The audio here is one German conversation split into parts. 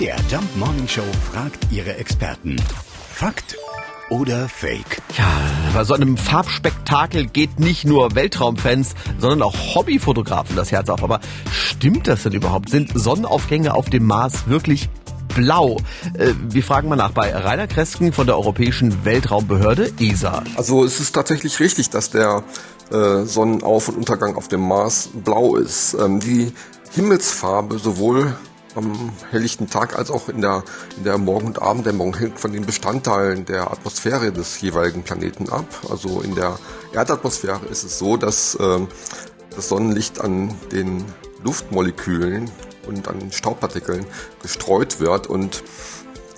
MDR Jump Morning Show fragt ihre Experten. Fakt oder Fake? Ja, bei so einem Farbspektakel geht nicht nur Weltraumfans, sondern auch Hobbyfotografen das Herz auf. Aber stimmt das denn überhaupt? Sind Sonnenaufgänge auf dem Mars wirklich blau? Äh, wir fragen mal nach bei Rainer Kresken von der Europäischen Weltraumbehörde ESA. Also es ist tatsächlich richtig, dass der äh, Sonnenauf- und Untergang auf dem Mars blau ist. Ähm, die Himmelsfarbe sowohl am helllichten Tag als auch in der, in der Morgen- und Abenddämmerung hängt von den Bestandteilen der Atmosphäre des jeweiligen Planeten ab. Also in der Erdatmosphäre ist es so, dass äh, das Sonnenlicht an den Luftmolekülen und an Staubpartikeln gestreut wird und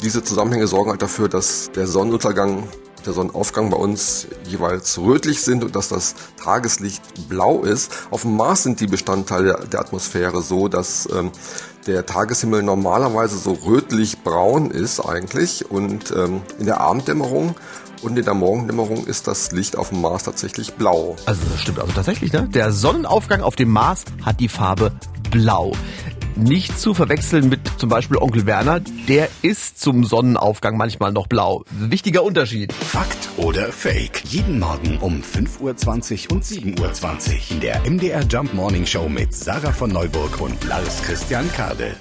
diese Zusammenhänge sorgen halt dafür, dass der Sonnenuntergang der Sonnenaufgang bei uns jeweils rötlich sind und dass das Tageslicht blau ist. Auf dem Mars sind die Bestandteile der Atmosphäre so, dass ähm, der Tageshimmel normalerweise so rötlich-braun ist eigentlich und ähm, in der Abenddämmerung und in der Morgendämmerung ist das Licht auf dem Mars tatsächlich blau. Also das stimmt also tatsächlich, ne? Der Sonnenaufgang auf dem Mars hat die Farbe blau. Nicht zu verwechseln mit zum Beispiel Onkel Werner, der ist zum Sonnenaufgang manchmal noch blau. Wichtiger Unterschied. Fakt oder Fake? Jeden Morgen um 5.20 Uhr und 7.20 Uhr in der MDR Jump Morning Show mit Sarah von Neuburg und Lars Christian Kade.